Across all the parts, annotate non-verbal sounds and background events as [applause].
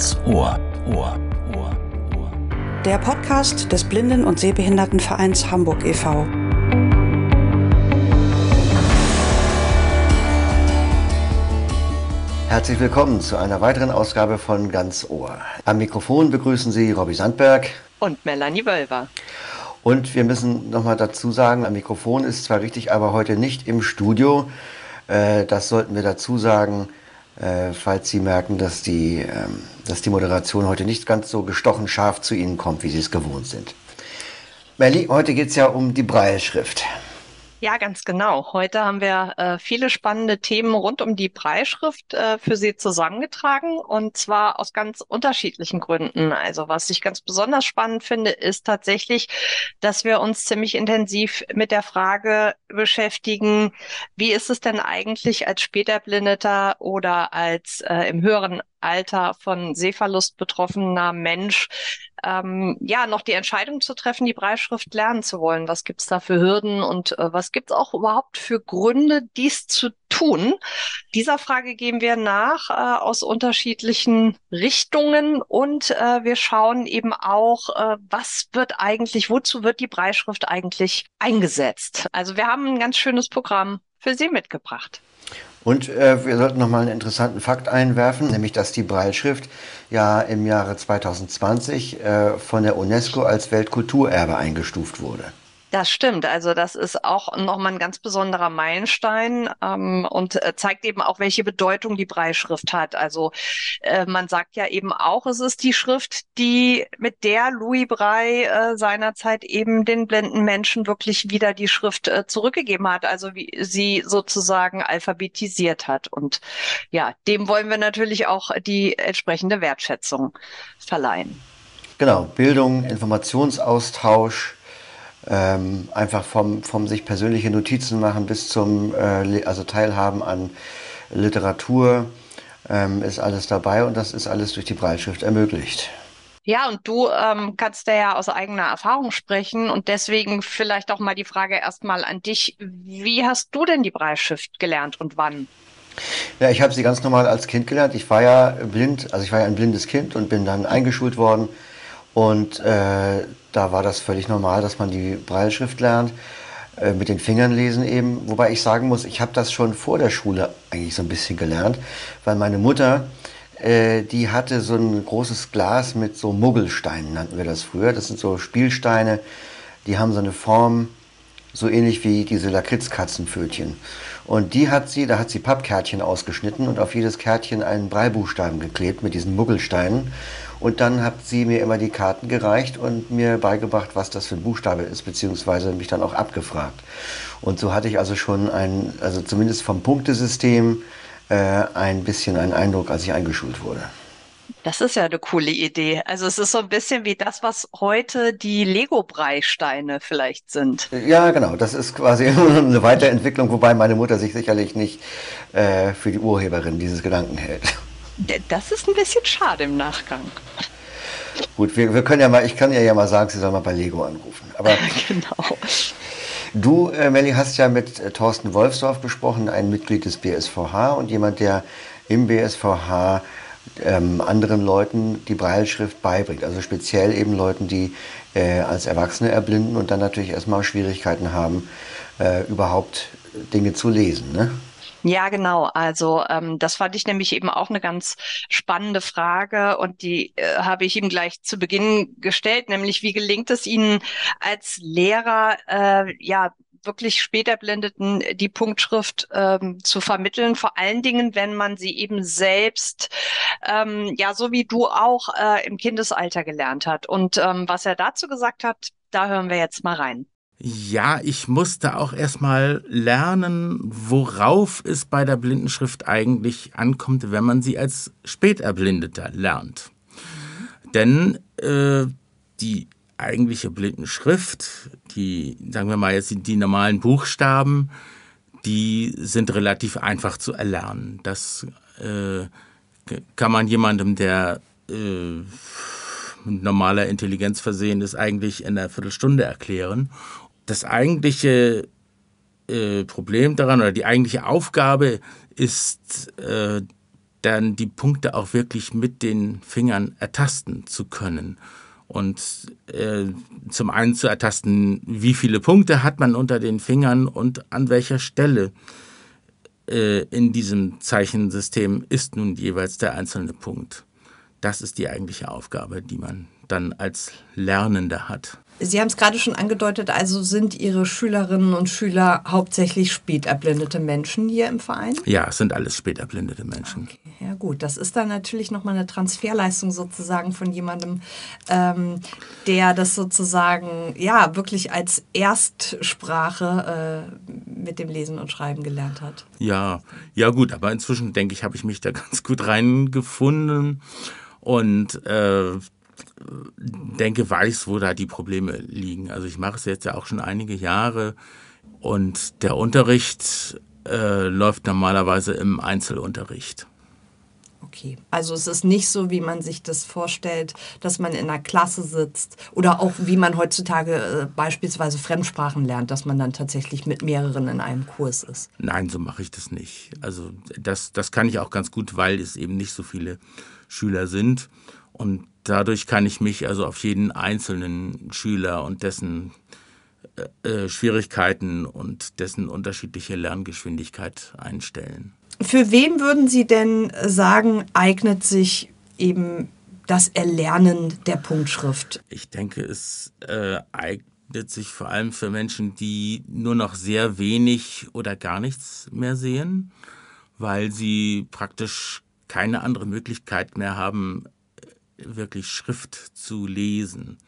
Ganz Ohr. Ohr. Ohr. Ohr. Der Podcast des Blinden- und Sehbehindertenvereins Hamburg e.V. Herzlich willkommen zu einer weiteren Ausgabe von Ganz Ohr. Am Mikrofon begrüßen Sie Robbie Sandberg und Melanie Wölver. Und wir müssen nochmal dazu sagen, am Mikrofon ist zwar richtig, aber heute nicht im Studio. Äh, das sollten wir dazu sagen, äh, falls Sie merken, dass die, ähm, dass die Moderation heute nicht ganz so gestochen scharf zu Ihnen kommt, wie Sie es gewohnt sind. Melli, heute geht es ja um die Breilschrift. Ja, ganz genau. Heute haben wir äh, viele spannende Themen rund um die Preisschrift äh, für Sie zusammengetragen und zwar aus ganz unterschiedlichen Gründen. Also was ich ganz besonders spannend finde, ist tatsächlich, dass wir uns ziemlich intensiv mit der Frage beschäftigen, wie ist es denn eigentlich als Späterblindeter oder als äh, im höheren Alter von Sehverlust betroffener Mensch ähm, ja noch die Entscheidung zu treffen, die Breitschrift lernen zu wollen. Was gibt's da für Hürden und äh, was gibt's auch überhaupt für Gründe, dies zu tun? Dieser Frage gehen wir nach äh, aus unterschiedlichen Richtungen und äh, wir schauen eben auch, äh, was wird eigentlich, wozu wird die Breitschrift eigentlich eingesetzt? Also wir haben ein ganz schönes Programm für Sie mitgebracht. Und äh, wir sollten noch mal einen interessanten Fakt einwerfen, nämlich dass die Breilschrift ja im Jahre 2020 äh, von der UNESCO als Weltkulturerbe eingestuft wurde. Das stimmt. Also das ist auch nochmal ein ganz besonderer Meilenstein ähm, und äh, zeigt eben auch, welche Bedeutung die Breischrift hat. Also äh, man sagt ja eben auch, es ist die Schrift, die mit der Louis Brey äh, seinerzeit eben den blinden Menschen wirklich wieder die Schrift äh, zurückgegeben hat. Also wie sie sozusagen alphabetisiert hat. Und ja, dem wollen wir natürlich auch die entsprechende Wertschätzung verleihen. Genau, Bildung, Informationsaustausch ähm, einfach vom, vom sich persönliche Notizen machen bis zum äh, also Teilhaben an Literatur ähm, ist alles dabei und das ist alles durch die Breitschrift ermöglicht. Ja, und du ähm, kannst da ja aus eigener Erfahrung sprechen und deswegen vielleicht auch mal die Frage erstmal an dich. Wie hast du denn die Breitschrift gelernt und wann? Ja, ich habe sie ganz normal als Kind gelernt. Ich war ja blind, also ich war ja ein blindes Kind und bin dann eingeschult worden und äh, da war das völlig normal, dass man die Breilschrift lernt, äh, mit den Fingern lesen eben. Wobei ich sagen muss, ich habe das schon vor der Schule eigentlich so ein bisschen gelernt, weil meine Mutter, äh, die hatte so ein großes Glas mit so Muggelsteinen, nannten wir das früher. Das sind so Spielsteine, die haben so eine Form, so ähnlich wie diese Lakritzkatzenpfötchen. Und die hat sie, da hat sie Pappkärtchen ausgeschnitten und auf jedes Kärtchen einen Breibuchstaben geklebt mit diesen Muggelsteinen. Und dann hat sie mir immer die Karten gereicht und mir beigebracht, was das für ein Buchstabe ist, beziehungsweise mich dann auch abgefragt. Und so hatte ich also schon ein, also zumindest vom Punktesystem äh, ein bisschen einen Eindruck, als ich eingeschult wurde. Das ist ja eine coole Idee. Also es ist so ein bisschen wie das, was heute die Lego-Breisteine vielleicht sind. Ja, genau. Das ist quasi [laughs] eine Weiterentwicklung, wobei meine Mutter sich sicherlich nicht äh, für die Urheberin dieses Gedanken hält. Das ist ein bisschen schade im Nachgang. Gut, wir, wir können ja mal, ich kann ja, ja mal sagen, Sie soll mal bei Lego anrufen. Aber [laughs] genau. Du, äh, Melli, hast ja mit äh, Thorsten Wolfsdorf gesprochen, ein Mitglied des BSVH und jemand, der im BSVH ähm, anderen Leuten die Breilschrift beibringt. Also speziell eben Leuten, die äh, als Erwachsene erblinden und dann natürlich erstmal Schwierigkeiten haben, äh, überhaupt Dinge zu lesen. Ne? Ja, genau. Also ähm, das fand ich nämlich eben auch eine ganz spannende Frage und die äh, habe ich ihm gleich zu Beginn gestellt, nämlich wie gelingt es Ihnen als Lehrer, äh, ja, wirklich später Blindeten die Punktschrift ähm, zu vermitteln, vor allen Dingen, wenn man sie eben selbst, ähm, ja, so wie du auch äh, im Kindesalter gelernt hat. Und ähm, was er dazu gesagt hat, da hören wir jetzt mal rein. Ja, ich musste auch erstmal lernen, worauf es bei der Blindenschrift eigentlich ankommt, wenn man sie als Späterblindeter lernt. Denn äh, die eigentliche Blindenschrift, die, sagen wir mal jetzt die normalen Buchstaben, die sind relativ einfach zu erlernen. Das äh, kann man jemandem, der äh, mit normaler Intelligenz versehen ist, eigentlich in einer Viertelstunde erklären das eigentliche äh, Problem daran oder die eigentliche Aufgabe ist, äh, dann die Punkte auch wirklich mit den Fingern ertasten zu können. Und äh, zum einen zu ertasten, wie viele Punkte hat man unter den Fingern und an welcher Stelle äh, in diesem Zeichensystem ist nun jeweils der einzelne Punkt. Das ist die eigentliche Aufgabe, die man dann als Lernender hat. Sie haben es gerade schon angedeutet, also sind Ihre Schülerinnen und Schüler hauptsächlich späterblindete Menschen hier im Verein? Ja, es sind alles späterblindete Menschen. Okay, ja gut, das ist dann natürlich nochmal eine Transferleistung sozusagen von jemandem, ähm, der das sozusagen ja wirklich als Erstsprache äh, mit dem Lesen und Schreiben gelernt hat. Ja, ja gut, aber inzwischen denke ich, habe ich mich da [laughs] ganz gut reingefunden und äh, denke, weiß, wo da die Probleme liegen. Also ich mache es jetzt ja auch schon einige Jahre und der Unterricht äh, läuft normalerweise im Einzelunterricht. Okay, also es ist nicht so, wie man sich das vorstellt, dass man in einer Klasse sitzt oder auch wie man heutzutage äh, beispielsweise Fremdsprachen lernt, dass man dann tatsächlich mit mehreren in einem Kurs ist. Nein, so mache ich das nicht. Also das, das kann ich auch ganz gut, weil es eben nicht so viele Schüler sind. Und dadurch kann ich mich also auf jeden einzelnen Schüler und dessen äh, äh, Schwierigkeiten und dessen unterschiedliche Lerngeschwindigkeit einstellen. Für wen würden Sie denn sagen, eignet sich eben das Erlernen der Punktschrift? Ich denke, es äh, eignet sich vor allem für Menschen, die nur noch sehr wenig oder gar nichts mehr sehen, weil sie praktisch keine andere Möglichkeit mehr haben, wirklich Schrift zu lesen.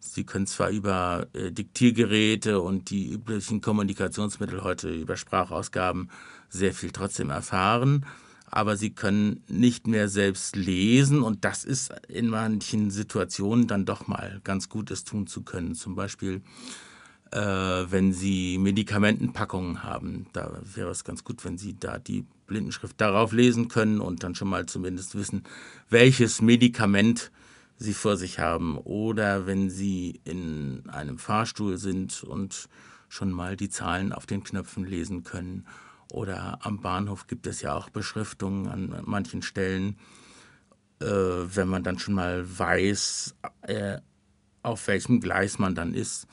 Sie können zwar über äh, Diktiergeräte und die üblichen Kommunikationsmittel heute über Sprachausgaben sehr viel trotzdem erfahren, aber sie können nicht mehr selbst lesen und das ist in manchen Situationen dann doch mal ganz gut, es tun zu können. Zum Beispiel, äh, wenn Sie Medikamentenpackungen haben, da wäre es ganz gut, wenn Sie da die Blindenschrift darauf lesen können und dann schon mal zumindest wissen, welches Medikament sie vor sich haben. Oder wenn sie in einem Fahrstuhl sind und schon mal die Zahlen auf den Knöpfen lesen können. Oder am Bahnhof gibt es ja auch Beschriftungen an manchen Stellen, äh, wenn man dann schon mal weiß, äh, auf welchem Gleis man dann ist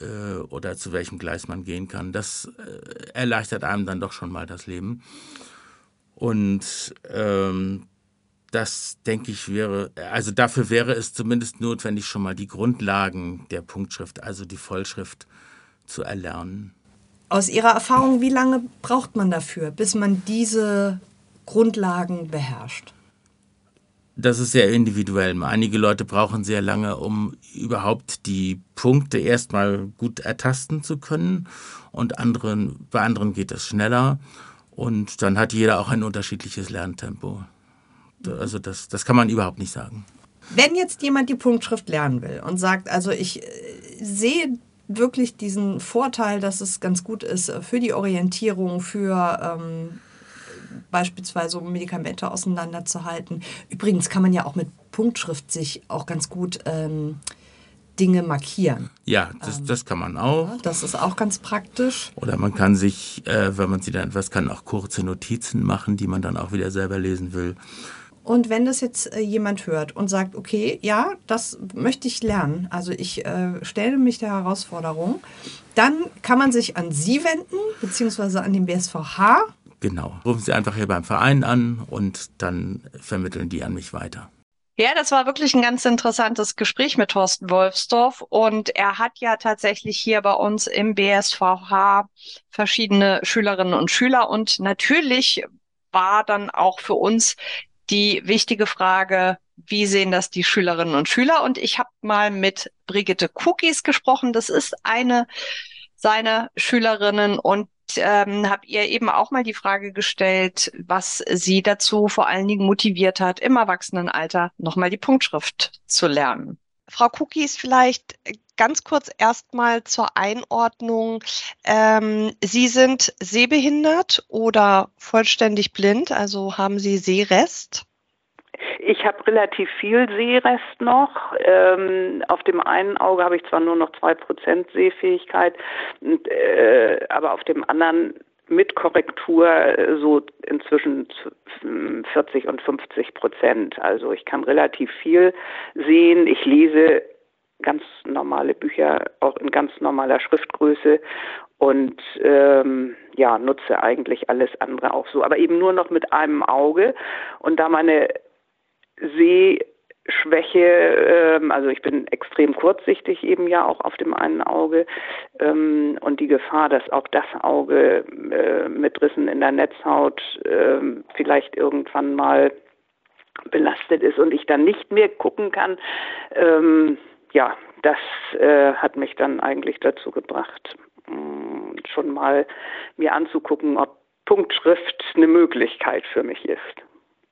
äh, oder zu welchem Gleis man gehen kann. Das äh, erleichtert einem dann doch schon mal das Leben. Und ähm, das, denke ich, wäre, also dafür wäre es zumindest notwendig, schon mal die Grundlagen der Punktschrift, also die Vollschrift, zu erlernen. Aus Ihrer Erfahrung, wie lange braucht man dafür, bis man diese Grundlagen beherrscht? Das ist sehr individuell. Einige Leute brauchen sehr lange, um überhaupt die Punkte erstmal gut ertasten zu können. Und anderen, bei anderen geht es schneller. Und dann hat jeder auch ein unterschiedliches Lerntempo. Also das, das kann man überhaupt nicht sagen. Wenn jetzt jemand die Punktschrift lernen will und sagt, also ich äh, sehe wirklich diesen Vorteil, dass es ganz gut ist für die Orientierung, für ähm, beispielsweise um Medikamente auseinanderzuhalten. Übrigens kann man ja auch mit Punktschrift sich auch ganz gut ähm, Dinge markieren. Ja, das, das kann man auch. Ja, das ist auch ganz praktisch. Oder man kann sich, äh, wenn man sie dann etwas kann, auch kurze Notizen machen, die man dann auch wieder selber lesen will. Und wenn das jetzt äh, jemand hört und sagt, okay, ja, das möchte ich lernen, also ich äh, stelle mich der Herausforderung, dann kann man sich an Sie wenden, beziehungsweise an den BSVH. Genau. Rufen Sie einfach hier beim Verein an und dann vermitteln die an mich weiter. Ja, das war wirklich ein ganz interessantes Gespräch mit Thorsten Wolfsdorf und er hat ja tatsächlich hier bei uns im BSVH verschiedene Schülerinnen und Schüler und natürlich war dann auch für uns die wichtige Frage, wie sehen das die Schülerinnen und Schüler? Und ich habe mal mit Brigitte Cookies gesprochen. Das ist eine seiner Schülerinnen und ähm, habe ihr eben auch mal die Frage gestellt, was sie dazu vor allen Dingen motiviert hat, im Erwachsenenalter nochmal die Punktschrift zu lernen. Frau Cookies, vielleicht ganz kurz erstmal zur Einordnung. Ähm, Sie sind sehbehindert oder vollständig blind, also haben Sie Sehrest? Ich habe relativ viel Sehrest noch. Ähm, auf dem einen Auge habe ich zwar nur noch zwei Prozent Sehfähigkeit, und, äh, aber auf dem anderen mit Korrektur äh, so inzwischen 40 und 50 Prozent. Also ich kann relativ viel sehen. Ich lese ganz normale Bücher auch in ganz normaler Schriftgröße und ähm, ja nutze eigentlich alles andere auch so, aber eben nur noch mit einem Auge. Und da meine Seh Schwäche, ähm, also ich bin extrem kurzsichtig eben ja auch auf dem einen Auge ähm, und die Gefahr, dass auch das Auge äh, mit Rissen in der Netzhaut äh, vielleicht irgendwann mal belastet ist und ich dann nicht mehr gucken kann, ähm, ja, das äh, hat mich dann eigentlich dazu gebracht, mh, mm, schon mal mir anzugucken, ob Punktschrift eine Möglichkeit für mich ist.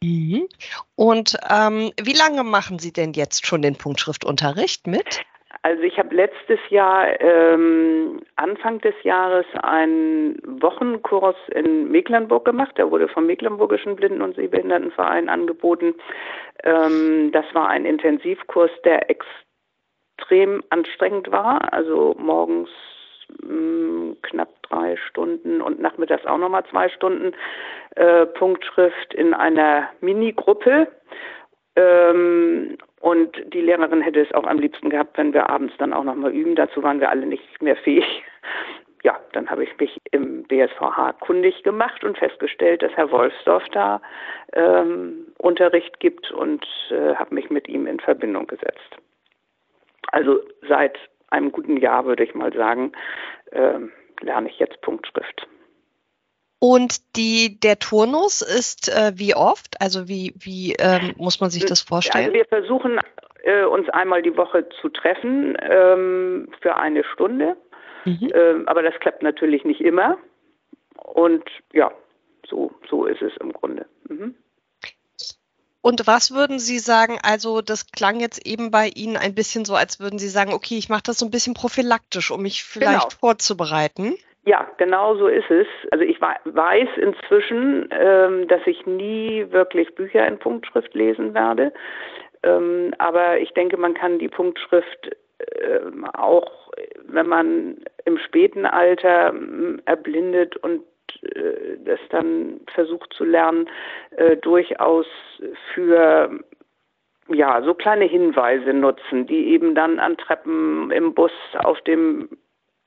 Mhm. Und ähm, wie lange machen Sie denn jetzt schon den Punktschriftunterricht mit? Also ich habe letztes Jahr, ähm, Anfang des Jahres, einen Wochenkurs in Mecklenburg gemacht. Der wurde vom Mecklenburgischen Blinden- und Sehbehindertenverein angeboten. Ähm, das war ein Intensivkurs, der extrem anstrengend war. Also morgens mh, knapp drei Stunden und nachmittags auch nochmal zwei Stunden äh, Punktschrift in einer Minigruppe. Ähm, und die Lehrerin hätte es auch am liebsten gehabt, wenn wir abends dann auch nochmal üben. Dazu waren wir alle nicht mehr fähig. Ja, dann habe ich mich im BSVH kundig gemacht und festgestellt, dass Herr Wolfsdorf da ähm, Unterricht gibt und äh, habe mich mit ihm in Verbindung gesetzt. Also seit einem guten Jahr, würde ich mal sagen, äh, lerne ich jetzt Punktschrift. Und die, der Turnus ist äh, wie oft? Also wie, wie ähm, muss man sich das vorstellen? Also wir versuchen äh, uns einmal die Woche zu treffen ähm, für eine Stunde. Mhm. Ähm, aber das klappt natürlich nicht immer. Und ja, so, so ist es im Grunde. Mhm. Und was würden Sie sagen, also das klang jetzt eben bei Ihnen ein bisschen so, als würden Sie sagen, okay, ich mache das so ein bisschen prophylaktisch, um mich vielleicht genau. vorzubereiten. Ja, genau so ist es. Also ich weiß inzwischen, ähm, dass ich nie wirklich Bücher in Punktschrift lesen werde. Ähm, aber ich denke, man kann die Punktschrift ähm, auch, wenn man im späten Alter erblindet und äh, das dann versucht zu lernen, äh, durchaus für ja, so kleine Hinweise nutzen, die eben dann an Treppen im Bus auf dem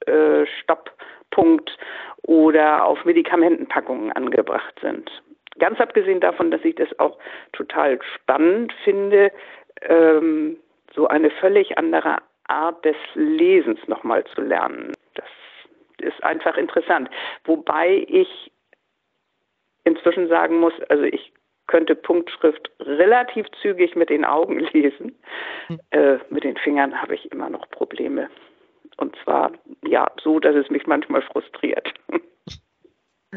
äh, Stopppunkt oder auf Medikamentenpackungen angebracht sind. Ganz abgesehen davon, dass ich das auch total spannend finde, ähm, so eine völlig andere Art des Lesens nochmal zu lernen. Ist einfach interessant. Wobei ich inzwischen sagen muss, also ich könnte Punktschrift relativ zügig mit den Augen [laughs] lesen. Hm. Äh, mit den Fingern habe ich immer noch Probleme. Und zwar ja so, dass es mich manchmal frustriert. [laughs]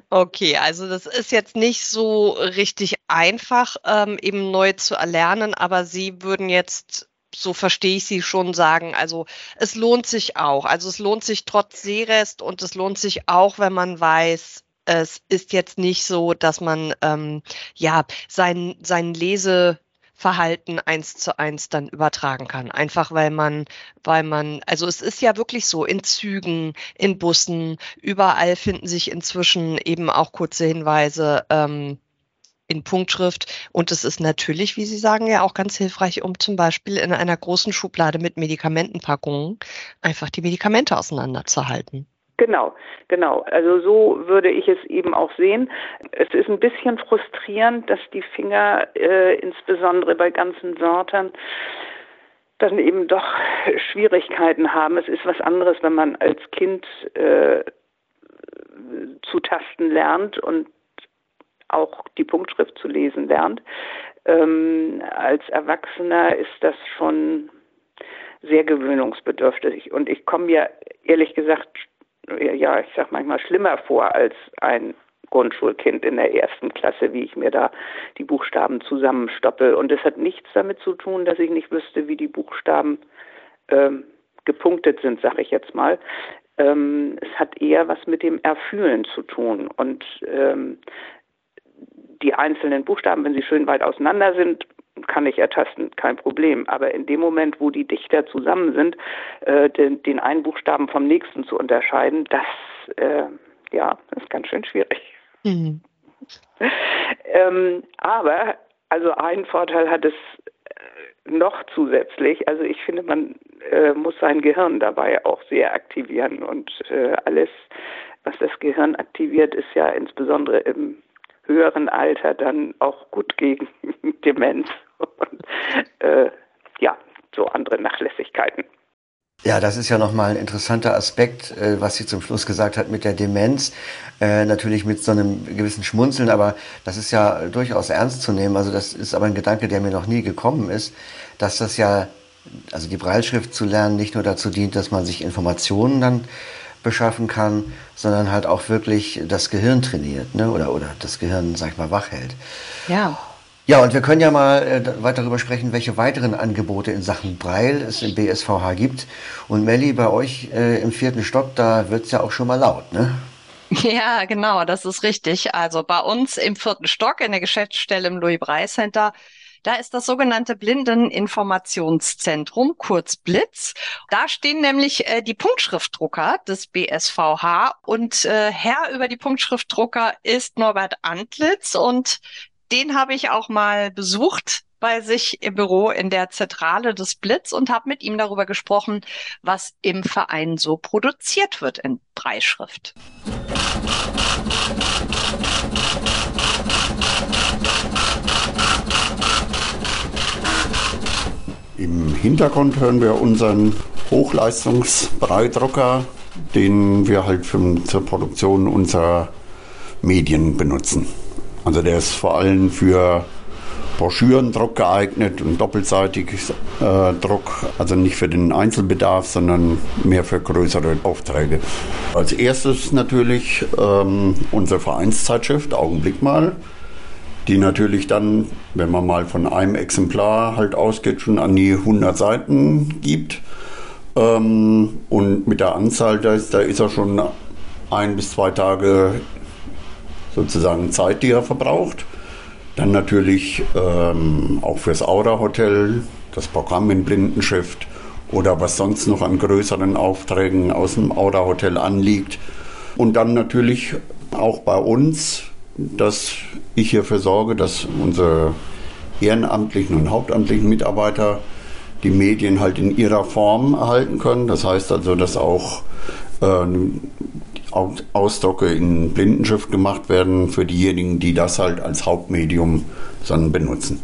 Okay, also das ist jetzt nicht so richtig einfach, ähm, eben neu zu erlernen, aber Sie würden jetzt so verstehe ich Sie schon sagen. Also es lohnt sich auch. Also es lohnt sich trotz Seerest und es lohnt sich auch, wenn man weiß, es ist jetzt nicht so, dass man ähm, ja sein, sein Leseverhalten eins zu eins dann übertragen kann. Einfach weil man, weil man, also es ist ja wirklich so, in Zügen, in Bussen, überall finden sich inzwischen eben auch kurze Hinweise. Ähm, in Punktschrift. Und es ist natürlich, wie Sie sagen, ja auch ganz hilfreich, um zum Beispiel in einer großen Schublade mit Medikamentenpackungen einfach die Medikamente auseinanderzuhalten. Genau, genau. Also so würde ich es eben auch sehen. Es ist ein bisschen frustrierend, dass die Finger äh, insbesondere bei ganzen Wörtern dann eben doch Schwierigkeiten haben. Es ist was anderes, wenn man als Kind äh, zu tasten lernt und auch die Punktschrift zu lesen lernt. Ähm, als Erwachsener ist das schon sehr gewöhnungsbedürftig. Und ich komme mir ehrlich gesagt, ja, ich sag manchmal schlimmer vor als ein Grundschulkind in der ersten Klasse, wie ich mir da die Buchstaben zusammenstoppe. Und es hat nichts damit zu tun, dass ich nicht wüsste, wie die Buchstaben ähm, gepunktet sind, sag ich jetzt mal. Ähm, es hat eher was mit dem Erfühlen zu tun. Und ähm, die einzelnen Buchstaben, wenn sie schön weit auseinander sind, kann ich ertasten, kein Problem. Aber in dem Moment, wo die dichter zusammen sind, äh, den, den, einen Buchstaben vom nächsten zu unterscheiden, das, äh, ja, das ist ganz schön schwierig. Mhm. [laughs] ähm, aber, also einen Vorteil hat es äh, noch zusätzlich. Also ich finde, man äh, muss sein Gehirn dabei auch sehr aktivieren und äh, alles, was das Gehirn aktiviert, ist ja insbesondere im höheren Alter dann auch gut gegen [laughs] Demenz und äh, ja, so andere Nachlässigkeiten. Ja, das ist ja nochmal ein interessanter Aspekt, äh, was sie zum Schluss gesagt hat mit der Demenz. Äh, natürlich mit so einem gewissen Schmunzeln, aber das ist ja durchaus ernst zu nehmen. Also das ist aber ein Gedanke, der mir noch nie gekommen ist, dass das ja, also die Breilschrift zu lernen nicht nur dazu dient, dass man sich Informationen dann beschaffen kann, sondern halt auch wirklich das Gehirn trainiert, ne? oder, oder das Gehirn, sag ich mal, wach hält. Ja. Ja, und wir können ja mal äh, weiter darüber sprechen, welche weiteren Angebote in Sachen Breil es im BSVH gibt. Und Melli, bei euch äh, im vierten Stock, da wird's ja auch schon mal laut, ne? [laughs] Ja, genau, das ist richtig. Also bei uns im vierten Stock in der Geschäftsstelle im Louis Brey Center da ist das sogenannte Blindeninformationszentrum, kurz Blitz. Da stehen nämlich äh, die Punktschriftdrucker des BSVH und äh, Herr über die Punktschriftdrucker ist Norbert Antlitz und den habe ich auch mal besucht bei sich im Büro in der Zentrale des Blitz und habe mit ihm darüber gesprochen, was im Verein so produziert wird in Breitschrift. Im Hintergrund hören wir unseren Hochleistungsbreidrucker, den wir halt für, zur Produktion unserer Medien benutzen. Also der ist vor allem für Broschürendruck geeignet und doppelseitig äh, Druck, also nicht für den Einzelbedarf, sondern mehr für größere Aufträge. Als erstes natürlich ähm, unsere Vereinszeitschrift Augenblick mal, die natürlich dann, wenn man mal von einem Exemplar halt ausgeht, schon an die 100 Seiten gibt. Ähm, und mit der Anzahl, da ist, da ist er schon ein bis zwei Tage sozusagen Zeit, die er verbraucht. Dann natürlich ähm, auch fürs Aura Hotel, das Programm in Blindenschrift oder was sonst noch an größeren Aufträgen aus dem Aura Hotel anliegt. Und dann natürlich auch bei uns, dass ich hierfür sorge, dass unsere ehrenamtlichen und hauptamtlichen Mitarbeiter die Medien halt in ihrer Form erhalten können. Das heißt also, dass auch äh, Ausdrucke in Blindenschrift gemacht werden für diejenigen, die das halt als Hauptmedium dann benutzen.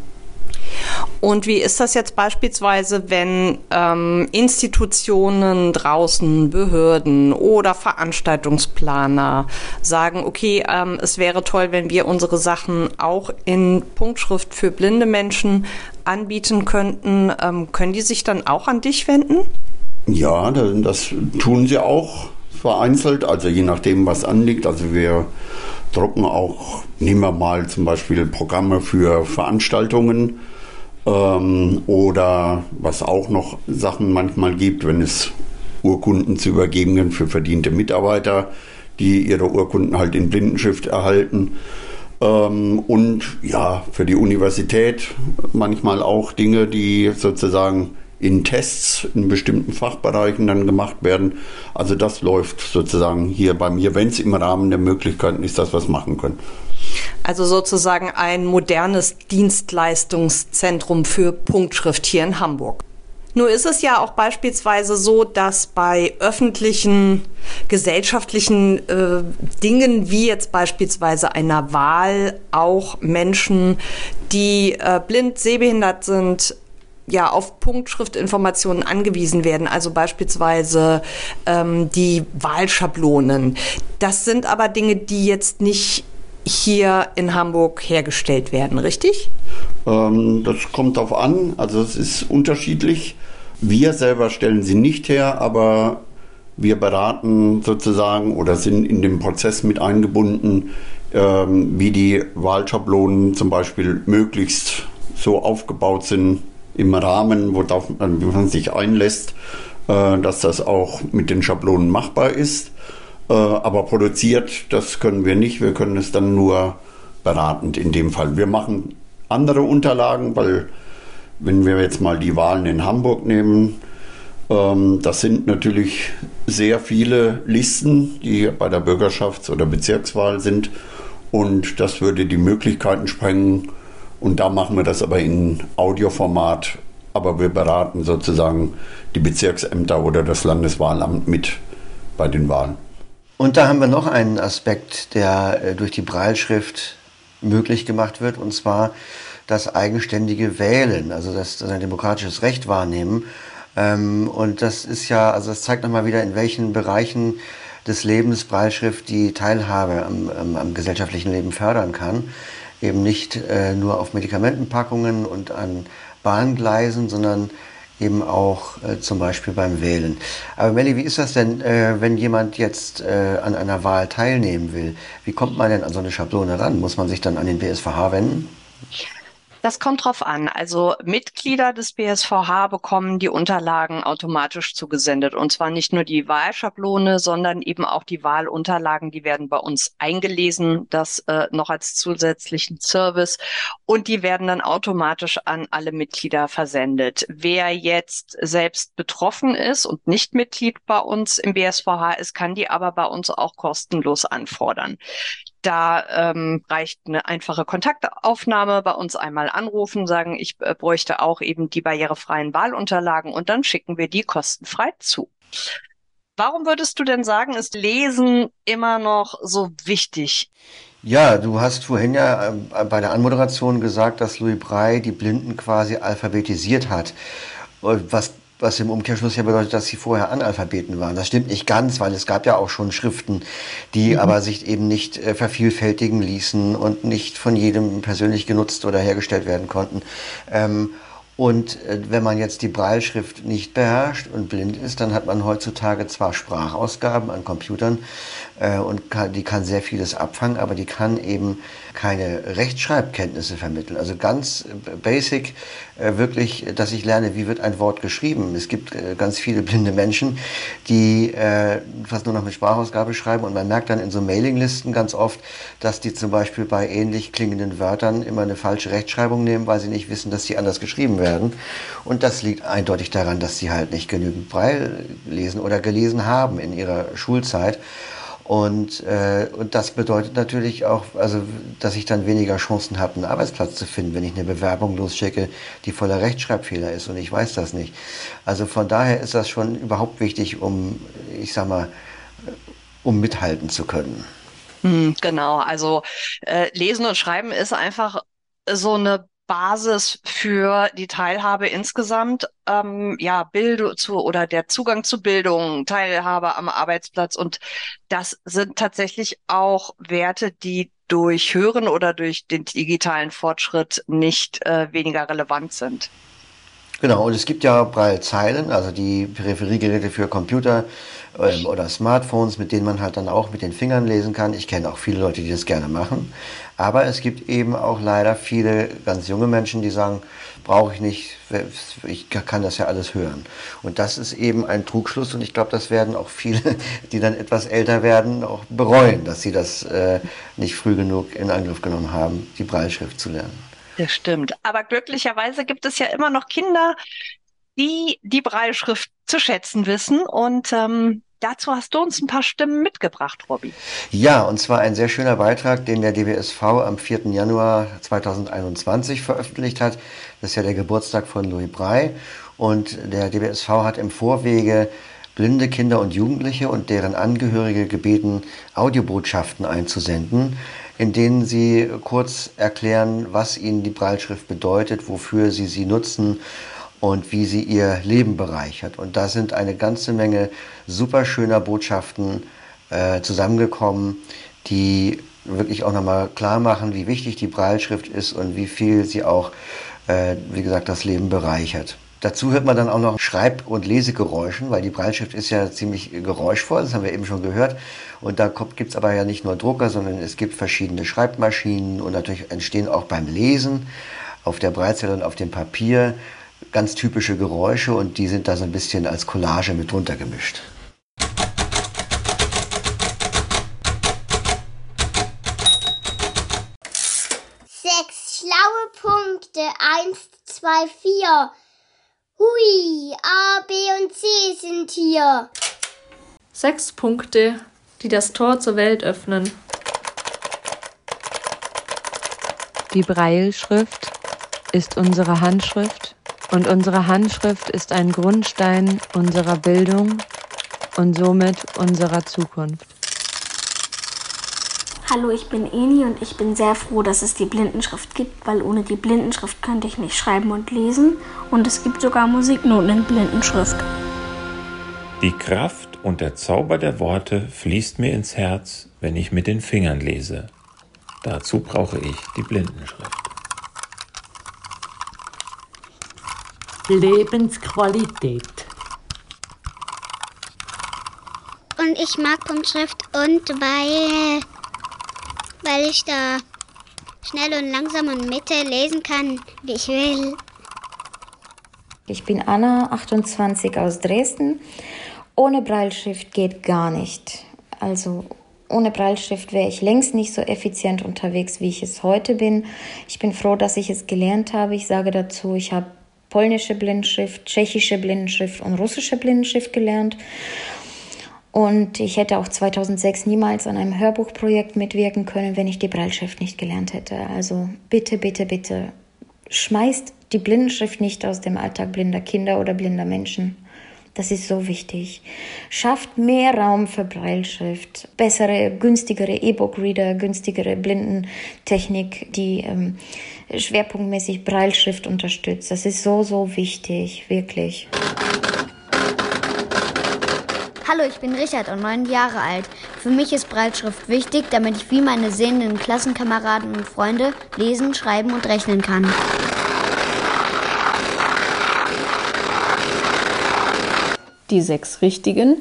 Und wie ist das jetzt beispielsweise, wenn ähm, Institutionen draußen, Behörden oder Veranstaltungsplaner sagen, okay, ähm, es wäre toll, wenn wir unsere Sachen auch in Punktschrift für blinde Menschen anbieten könnten. Ähm, können die sich dann auch an dich wenden? Ja, das tun sie auch vereinzelt, also je nachdem, was anliegt. Also wir drucken auch, nehmen wir mal zum Beispiel Programme für Veranstaltungen ähm, oder was auch noch Sachen manchmal gibt, wenn es Urkunden zu übergeben sind für verdiente Mitarbeiter, die ihre Urkunden halt in Blindenschrift erhalten. Ähm, und ja, für die Universität manchmal auch Dinge, die sozusagen in Tests in bestimmten Fachbereichen dann gemacht werden. Also das läuft sozusagen hier bei mir, wenn es im Rahmen der Möglichkeiten ist, dass wir es machen können. Also sozusagen ein modernes Dienstleistungszentrum für Punktschrift hier in Hamburg. Nur ist es ja auch beispielsweise so, dass bei öffentlichen, gesellschaftlichen äh, Dingen wie jetzt beispielsweise einer Wahl auch Menschen, die äh, blind, sehbehindert sind, ja auf Punktschriftinformationen angewiesen werden, also beispielsweise ähm, die Wahlschablonen. Das sind aber Dinge, die jetzt nicht hier in Hamburg hergestellt werden, richtig? Ähm, das kommt darauf an, also es ist unterschiedlich. Wir selber stellen sie nicht her, aber wir beraten sozusagen oder sind in den Prozess mit eingebunden, ähm, wie die Wahlschablonen zum Beispiel möglichst so aufgebaut sind, im Rahmen, worauf man sich einlässt, äh, dass das auch mit den Schablonen machbar ist. Äh, aber produziert, das können wir nicht. Wir können es dann nur beratend in dem Fall. Wir machen andere Unterlagen, weil wenn wir jetzt mal die Wahlen in Hamburg nehmen, Ähm, das sind natürlich sehr viele Listen, die bei der Bürgerschafts- oder Bezirkswahl sind. Und das würde die Möglichkeiten sprengen. Und da machen wir das aber in Audioformat. Aber wir beraten sozusagen die Bezirksämter oder das Landeswahlamt mit bei den Wahlen. Und da haben wir noch einen Aspekt, der äh, durch die Breilschrift möglich gemacht wird, und zwar das eigenständige Wählen, also das, das ein demokratisches Recht wahrnehmen. Ähm, und das ist ja, also das zeigt nochmal wieder, in welchen Bereichen des Lebens Breilschrift die Teilhabe am, am, am gesellschaftlichen Leben fördern kann. Eben nicht äh, nur auf Medikamentenpackungen und an Bahngleisen, sondern eben auch äh, zum Beispiel beim Wählen. Aber Melli, wie ist das denn, äh, wenn jemand jetzt äh, an einer Wahl teilnehmen will? Wie kommt man denn an so eine Schablone ran? Muss man sich dann an den BSVH wenden? Das kommt drauf an. Also Mitglieder des BSVH bekommen die Unterlagen automatisch zugesendet. Und zwar nicht nur die Wahlschablone, sondern eben auch die Wahlunterlagen, die werden bei uns eingelesen, das äh, noch als zusätzlichen Service. Und die werden dann automatisch an alle Mitglieder versendet. Wer jetzt selbst betroffen ist und nicht Mitglied bei uns im BSVH ist, kann die aber bei uns auch kostenlos anfordern. Da ähm, reicht eine einfache Kontaktaufnahme, bei uns einmal anrufen, sagen, ich äh, bräuchte auch eben die barrierefreien Wahlunterlagen und dann schicken wir die kostenfrei zu. Warum würdest du denn sagen, ist Lesen immer noch so wichtig? Ja, du hast vorhin ja äh, bei der Anmoderation gesagt, dass Louis Braille die Blinden quasi alphabetisiert hat. Was was im Umkehrschluss ja bedeutet, dass sie vorher Analphabeten waren. Das stimmt nicht ganz, weil es gab ja auch schon Schriften, die mhm. aber sich eben nicht äh, vervielfältigen ließen und nicht von jedem persönlich genutzt oder hergestellt werden konnten. Ähm, und äh, wenn man jetzt die Breilschrift nicht beherrscht und blind ist, dann hat man heutzutage zwar Sprachausgaben an Computern äh, und kann, die kann sehr vieles abfangen, aber die kann eben keine Rechtschreibkenntnisse vermitteln. Also ganz basic äh, wirklich, dass ich lerne, wie wird ein Wort geschrieben. Es gibt äh, ganz viele blinde Menschen, die äh, fast nur noch mit Sprachausgabe schreiben und man merkt dann in so Mailinglisten ganz oft, dass die zum Beispiel bei ähnlich klingenden Wörtern immer eine falsche Rechtschreibung nehmen, weil sie nicht wissen, dass sie anders geschrieben werden. Und das liegt eindeutig daran, dass sie halt nicht genügend Breil lesen oder gelesen haben in ihrer Schulzeit. Und, äh, und das bedeutet natürlich auch, also, dass ich dann weniger Chancen habe, einen Arbeitsplatz zu finden, wenn ich eine Bewerbung losschicke, die voller Rechtschreibfehler ist und ich weiß das nicht. Also von daher ist das schon überhaupt wichtig, um, ich sag mal, um mithalten zu können. Hm, genau, also äh, Lesen und Schreiben ist einfach so eine Basis für die Teilhabe insgesamt, ähm, ja, Bildung zu oder der Zugang zu Bildung, Teilhabe am Arbeitsplatz. Und das sind tatsächlich auch Werte, die durch Hören oder durch den digitalen Fortschritt nicht äh, weniger relevant sind. Genau, und es gibt ja Braillezeilen, also die Peripheriegeräte für Computer ähm, oder Smartphones, mit denen man halt dann auch mit den Fingern lesen kann. Ich kenne auch viele Leute, die das gerne machen. Aber es gibt eben auch leider viele ganz junge Menschen, die sagen, brauche ich nicht, ich kann das ja alles hören. Und das ist eben ein Trugschluss und ich glaube, das werden auch viele, [laughs] die dann etwas älter werden, auch bereuen, dass sie das äh, nicht früh genug in Angriff genommen haben, die Breilschrift zu lernen. Das stimmt. Aber glücklicherweise gibt es ja immer noch Kinder, die die Breilschrift zu schätzen wissen und ähm, Dazu hast du uns ein paar Stimmen mitgebracht, Robby. Ja, und zwar ein sehr schöner Beitrag, den der DBSV am 4. Januar 2021 veröffentlicht hat. Das ist ja der Geburtstag von Louis Brey. Und der DBSV hat im Vorwege blinde Kinder und Jugendliche und deren Angehörige gebeten, Audiobotschaften einzusenden, in denen sie kurz erklären, was ihnen die Breilschrift bedeutet, wofür sie sie nutzen und wie sie ihr Leben bereichert. Und da sind eine ganze Menge super schöner Botschaften äh, zusammengekommen, die wirklich auch nochmal klar machen, wie wichtig die Breilschrift ist und wie viel sie auch, äh, wie gesagt, das Leben bereichert. Dazu hört man dann auch noch Schreib- und Lesegeräuschen, weil die Breilschrift ist ja ziemlich geräuschvoll, das haben wir eben schon gehört. Und da gibt es aber ja nicht nur Drucker, sondern es gibt verschiedene Schreibmaschinen und natürlich entstehen auch beim Lesen auf der Breitzelle und auf dem Papier ganz typische Geräusche und die sind da so ein bisschen als Collage mit drunter gemischt. Sechs schlaue Punkte, eins, zwei, vier. Hui, A, B und C sind hier. Sechs Punkte, die das Tor zur Welt öffnen. Die Breilschrift ist unsere Handschrift und unsere Handschrift ist ein Grundstein unserer Bildung und somit unserer Zukunft. Hallo, ich bin Eni und ich bin sehr froh, dass es die Blindenschrift gibt, weil ohne die Blindenschrift könnte ich nicht schreiben und lesen und es gibt sogar Musiknoten in Blindenschrift. Die Kraft und der Zauber der Worte fließt mir ins Herz, wenn ich mit den Fingern lese. Dazu brauche ich die Blindenschrift. Lebensqualität. Und ich mag Punktschrift und weil, weil ich da schnell und langsam und Mitte lesen kann, wie ich will. Ich bin Anna, 28 aus Dresden. Ohne Breilschrift geht gar nicht. Also ohne Breilschrift wäre ich längst nicht so effizient unterwegs, wie ich es heute bin. Ich bin froh, dass ich es gelernt habe. Ich sage dazu, ich habe polnische Blindenschrift, tschechische Blindenschrift und russische Blindenschrift gelernt. Und ich hätte auch 2006 niemals an einem Hörbuchprojekt mitwirken können, wenn ich die Breilschrift nicht gelernt hätte. Also bitte, bitte, bitte, schmeißt die Blindenschrift nicht aus dem Alltag blinder Kinder oder blinder Menschen. Das ist so wichtig. Schafft mehr Raum für Breilschrift, bessere, günstigere E-Book-Reader, günstigere Blindentechnik, die ähm, schwerpunktmäßig Breilschrift unterstützt. Das ist so, so wichtig, wirklich. Hallo, ich bin Richard und neun Jahre alt. Für mich ist Breitschrift wichtig, damit ich wie meine sehenden Klassenkameraden und Freunde lesen, schreiben und rechnen kann. Die sechs Richtigen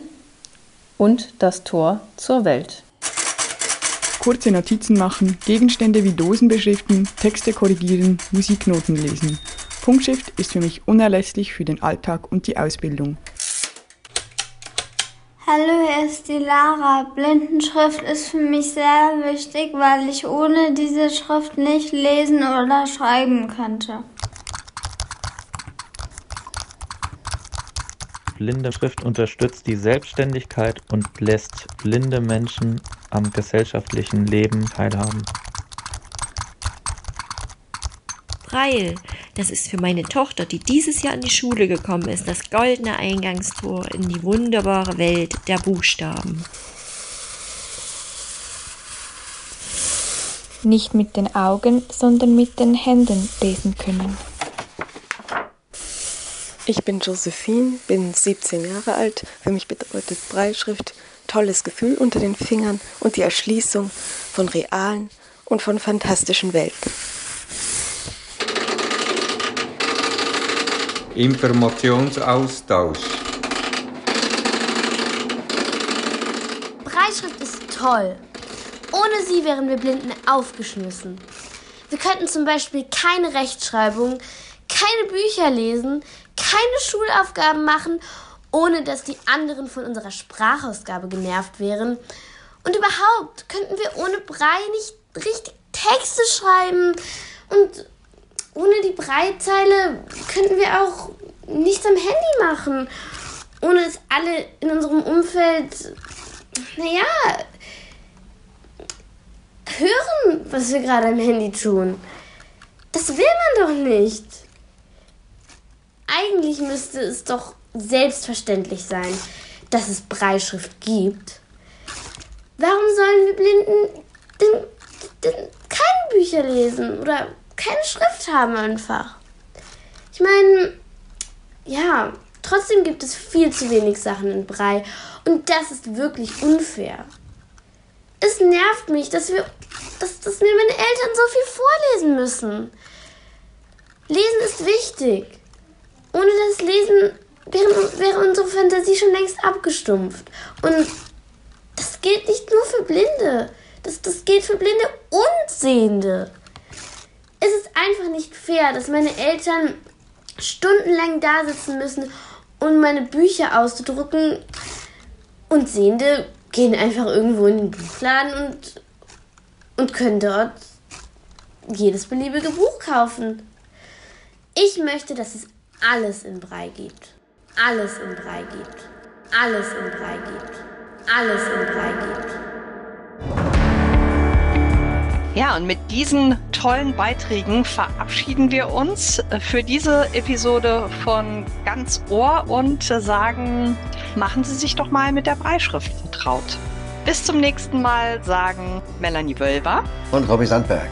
und das Tor zur Welt. Kurze Notizen machen, Gegenstände wie Dosen beschriften, Texte korrigieren, Musiknoten lesen. Punktschrift ist für mich unerlässlich für den Alltag und die Ausbildung. Hallo, hier ist die Lara. Blindenschrift ist für mich sehr wichtig, weil ich ohne diese Schrift nicht lesen oder schreiben könnte. Blinde Schrift unterstützt die Selbstständigkeit und lässt blinde Menschen am gesellschaftlichen Leben teilhaben. Breil, das ist für meine Tochter, die dieses Jahr in die Schule gekommen ist, das goldene Eingangstor in die wunderbare Welt der Buchstaben. Nicht mit den Augen, sondern mit den Händen lesen können. Ich bin Josephine, bin 17 Jahre alt. Für mich bedeutet Breitschrift tolles Gefühl unter den Fingern und die Erschließung von realen und von fantastischen Welten. Informationsaustausch. Breitschrift ist toll. Ohne sie wären wir Blinden aufgeschmissen. Wir könnten zum Beispiel keine Rechtschreibung, keine Bücher lesen, keine Schulaufgaben machen, ohne dass die anderen von unserer Sprachausgabe genervt wären. Und überhaupt könnten wir ohne Brei nicht richtig Texte schreiben. Und ohne die Breitzeile könnten wir auch nichts am Handy machen. Ohne dass alle in unserem Umfeld, naja, hören, was wir gerade am Handy tun. Das will man doch nicht. Eigentlich müsste es doch selbstverständlich sein, dass es Breitschrift gibt. Warum sollen wir Blinden denn, denn keine Bücher lesen oder keine Schrift haben einfach? Ich meine, ja, trotzdem gibt es viel zu wenig Sachen in Brei und das ist wirklich unfair. Es nervt mich, dass wir, dass, dass mir meine Eltern so viel vorlesen müssen. Lesen ist wichtig. Ohne das Lesen wäre, wäre unsere Fantasie schon längst abgestumpft. Und das gilt nicht nur für Blinde. Das, das gilt für Blinde und Sehende. Es ist einfach nicht fair, dass meine Eltern stundenlang da sitzen müssen, um meine Bücher auszudrucken. Und Sehende gehen einfach irgendwo in den Buchladen und, und können dort jedes beliebige Buch kaufen. Ich möchte, dass es alles in Brei gibt. Alles in Brei gibt. Alles in Brei gibt. Alles in Brei gibt. Ja, und mit diesen tollen Beiträgen verabschieden wir uns für diese Episode von Ganz Ohr und sagen, machen Sie sich doch mal mit der Breischrift vertraut. Bis zum nächsten Mal sagen Melanie Wölber und Robbie Sandberg.